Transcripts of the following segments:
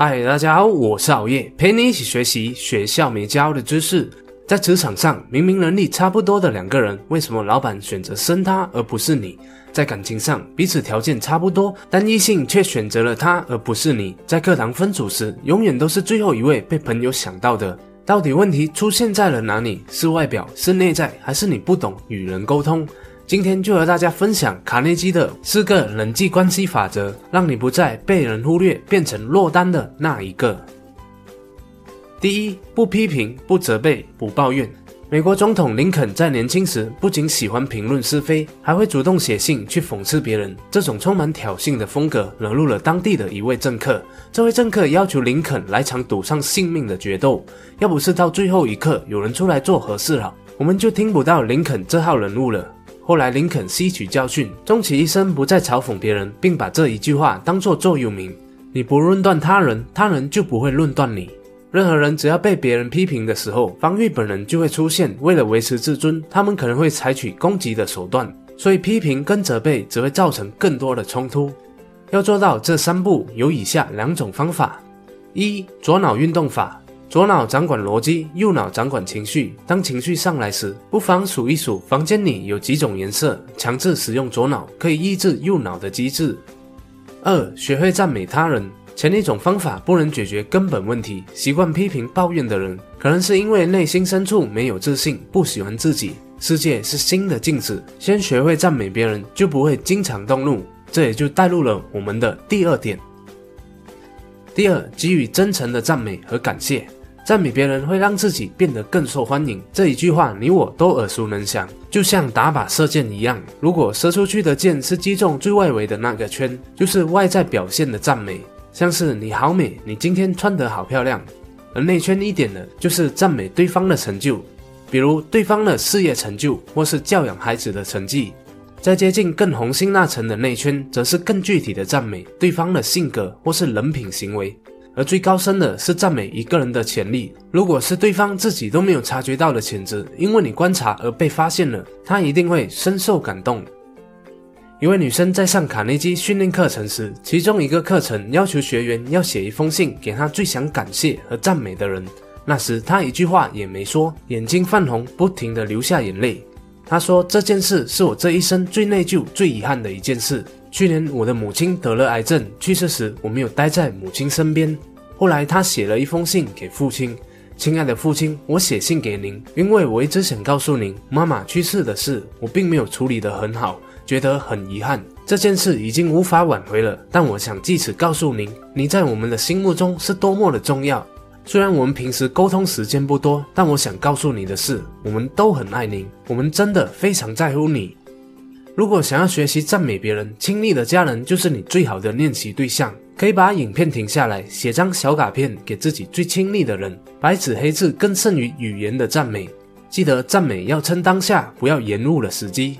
嗨，大家好，我是熬夜，陪你一起学习学校没教的知识。在职场上，明明能力差不多的两个人，为什么老板选择升他而不是你？在感情上，彼此条件差不多，但异性却选择了他而不是你。在课堂分组时，永远都是最后一位被朋友想到的。到底问题出现在了哪里？是外表，是内在，还是你不懂与人沟通？今天就和大家分享卡内基的四个人际关系法则，让你不再被人忽略，变成落单的那一个。第一，不批评，不责备，不抱怨。美国总统林肯在年轻时不仅喜欢评论是非，还会主动写信去讽刺别人。这种充满挑衅的风格惹怒了当地的一位政客。这位政客要求林肯来场赌上性命的决斗。要不是到最后一刻有人出来做和事佬，我们就听不到林肯这号人物了。后来，林肯吸取教训，终其一生不再嘲讽别人，并把这一句话当作座右铭：你不论断他人，他人就不会论断你。任何人只要被别人批评的时候，防御本能就会出现。为了维持自尊，他们可能会采取攻击的手段。所以，批评跟责备只会造成更多的冲突。要做到这三步，有以下两种方法：一、左脑运动法。左脑掌管逻辑，右脑掌管情绪。当情绪上来时，不妨数一数房间里有几种颜色。强制使用左脑可以抑制右脑的机制。二、学会赞美他人。前一种方法不能解决根本问题。习惯批评抱怨的人，可能是因为内心深处没有自信，不喜欢自己。世界是新的镜子，先学会赞美别人，就不会经常动怒。这也就带入了我们的第二点。第二，给予真诚的赞美和感谢。赞美别人会让自己变得更受欢迎，这一句话你我都耳熟能详，就像打靶射箭一样。如果射出去的箭是击中最外围的那个圈，就是外在表现的赞美，像是你好美，你今天穿得好漂亮。而内圈一点的，就是赞美对方的成就，比如对方的事业成就，或是教养孩子的成绩。在接近更红心那层的内圈，则是更具体的赞美对方的性格或是人品行为。而最高深的是赞美一个人的潜力。如果是对方自己都没有察觉到的潜质，因为你观察而被发现了，他一定会深受感动。一位女生在上卡内基训练课程时，其中一个课程要求学员要写一封信给她最想感谢和赞美的人。那时她一句话也没说，眼睛泛红，不停地流下眼泪。她说：“这件事是我这一生最内疚、最遗憾的一件事。去年我的母亲得了癌症，去世时我没有待在母亲身边。”后来，她写了一封信给父亲：“亲爱的父亲，我写信给您，因为我一直想告诉您，妈妈去世的事，我并没有处理得很好，觉得很遗憾。这件事已经无法挽回了，但我想借此告诉您，你在我们的心目中是多么的重要。虽然我们平时沟通时间不多，但我想告诉你的是，我们都很爱您，我们真的非常在乎你。如果想要学习赞美别人，亲密的家人就是你最好的练习对象。”可以把影片停下来，写张小卡片给自己最亲密的人，白纸黑字更胜于语言的赞美。记得赞美要趁当下，不要延误了时机。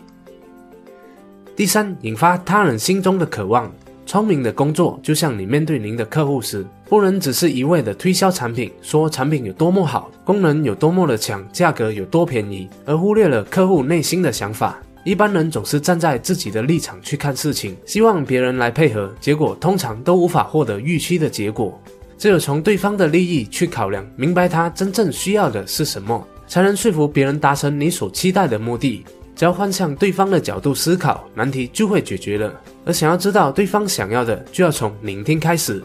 第三，引发他人心中的渴望。聪明的工作就像你面对您的客户时，不能只是一味的推销产品，说产品有多么好，功能有多么的强，价格有多便宜，而忽略了客户内心的想法。一般人总是站在自己的立场去看事情，希望别人来配合，结果通常都无法获得预期的结果。只有从对方的利益去考量，明白他真正需要的是什么，才能说服别人达成你所期待的目的。只要换向对方的角度思考，难题就会解决了。而想要知道对方想要的，就要从聆听开始。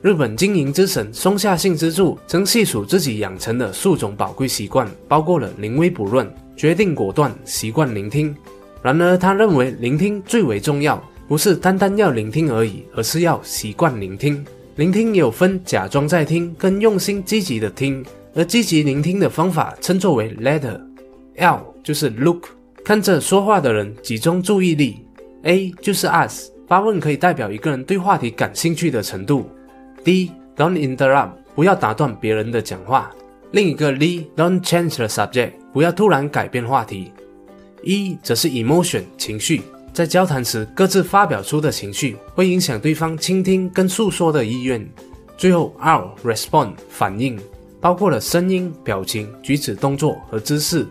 日本经营之神松下幸之助曾细数自己养成的数种宝贵习惯，包括了临危不乱。决定果断，习惯聆听。然而，他认为聆听最为重要，不是单单要聆听而已，而是要习惯聆听。聆听有分假装在听，跟用心积极的听。而积极聆听的方法称作为 letter，L 就是 look，看着说话的人集中注意力；A 就是 ask，发问可以代表一个人对话题感兴趣的程度；D don't interrupt，不要打断别人的讲话。另一个 le don't change the subject，不要突然改变话题。E 则是 emotion 情绪，在交谈时各自发表出的情绪会影响对方倾听跟诉说的意愿。最后 R respond 反应，包括了声音、表情、举止动作和姿势。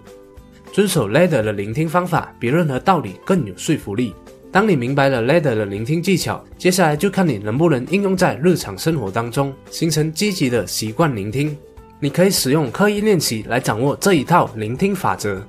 遵守 LEADER 的聆听方法，比任何道理更有说服力。当你明白了 LEADER 的聆听技巧，接下来就看你能不能应用在日常生活当中，形成积极的习惯聆听。你可以使用刻意练习来掌握这一套聆听法则。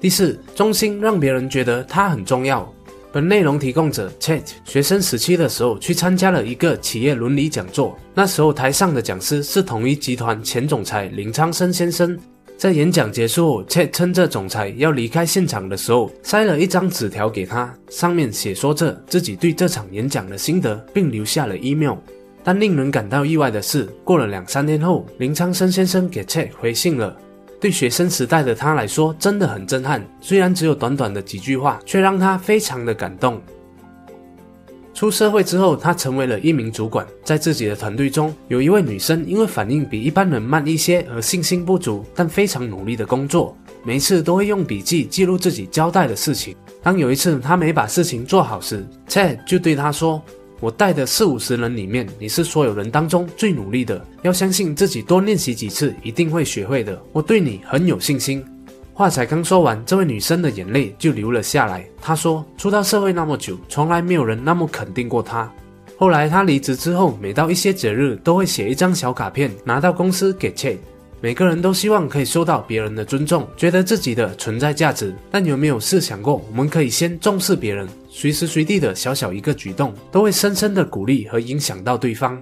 第四，中心让别人觉得他很重要。本内容提供者 Chat 学生时期的时候去参加了一个企业伦理讲座，那时候台上的讲师是统一集团前总裁林昌生先生。在演讲结束后，Chat 趁着总裁要离开现场的时候，塞了一张纸条给他，上面写说着自己对这场演讲的心得，并留下了 email。但令人感到意外的是，过了两三天后，林昌生先生给 Chat 回信了。对学生时代的他来说，真的很震撼。虽然只有短短的几句话，却让他非常的感动。出社会之后，他成为了一名主管，在自己的团队中，有一位女生因为反应比一般人慢一些而信心不足，但非常努力的工作，每一次都会用笔记记录自己交代的事情。当有一次他没把事情做好时蔡就对他说。我带的四五十人里面，你是所有人当中最努力的。要相信自己，多练习几次，一定会学会的。我对你很有信心。话才刚说完，这位女生的眼泪就流了下来。她说：“出道社会那么久，从来没有人那么肯定过她。”后来她离职之后，每到一些节日，都会写一张小卡片，拿到公司给 c h e。每个人都希望可以受到别人的尊重，觉得自己的存在价值。但有没有试想过，我们可以先重视别人，随时随地的小小一个举动，都会深深的鼓励和影响到对方。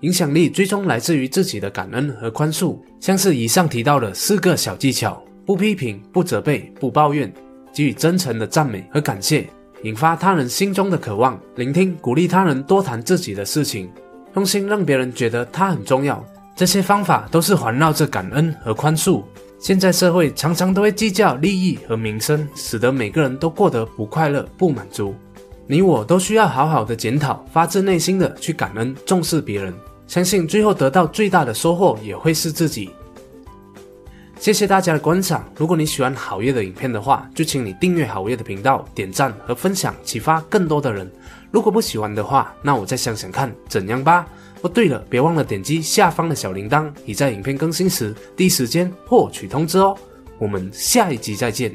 影响力最终来自于自己的感恩和宽恕，像是以上提到的四个小技巧：不批评、不责备、不抱怨，给予真诚的赞美和感谢，引发他人心中的渴望，聆听、鼓励他人多谈自己的事情，用心让别人觉得他很重要。这些方法都是环绕着感恩和宽恕。现在社会常常都会计较利益和名声，使得每个人都过得不快乐、不满足。你我都需要好好的检讨，发自内心的去感恩、重视别人，相信最后得到最大的收获也会是自己。谢谢大家的观赏。如果你喜欢好业的影片的话，就请你订阅好业的频道、点赞和分享，启发更多的人。如果不喜欢的话，那我再想想看怎样吧。哦，对了，别忘了点击下方的小铃铛，以在影片更新时第一时间获取通知哦。我们下一集再见。